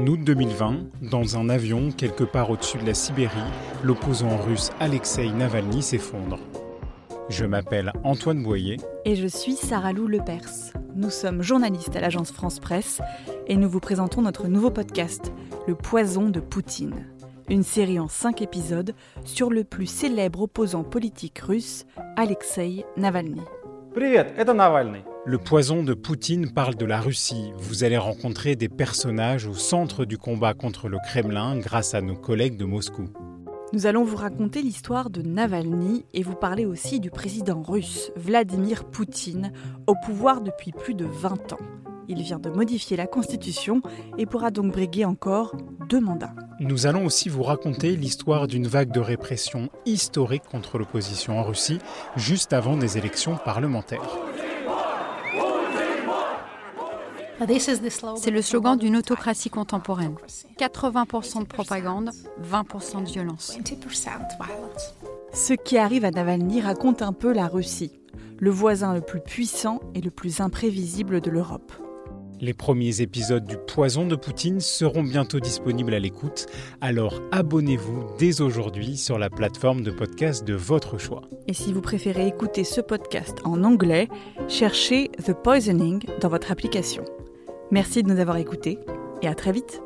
En août 2020, dans un avion quelque part au-dessus de la Sibérie, l'opposant russe Alexei Navalny s'effondre. Je m'appelle Antoine Boyer. Et je suis Sarah Lou Lepers. Nous sommes journalistes à l'agence France Presse et nous vous présentons notre nouveau podcast, Le poison de Poutine. Une série en cinq épisodes sur le plus célèbre opposant politique russe, Alexei Navalny. Le poison de Poutine parle de la Russie. Vous allez rencontrer des personnages au centre du combat contre le Kremlin grâce à nos collègues de Moscou. Nous allons vous raconter l'histoire de Navalny et vous parler aussi du président russe Vladimir Poutine, au pouvoir depuis plus de 20 ans. Il vient de modifier la constitution et pourra donc briguer encore deux mandats. Nous allons aussi vous raconter l'histoire d'une vague de répression historique contre l'opposition en Russie, juste avant des élections parlementaires. C'est le slogan d'une autocratie contemporaine. 80% de propagande, 20% de violence. Ce qui arrive à Navalny raconte un peu la Russie, le voisin le plus puissant et le plus imprévisible de l'Europe. Les premiers épisodes du Poison de Poutine seront bientôt disponibles à l'écoute, alors abonnez-vous dès aujourd'hui sur la plateforme de podcast de votre choix. Et si vous préférez écouter ce podcast en anglais, cherchez The Poisoning dans votre application. Merci de nous avoir écoutés et à très vite.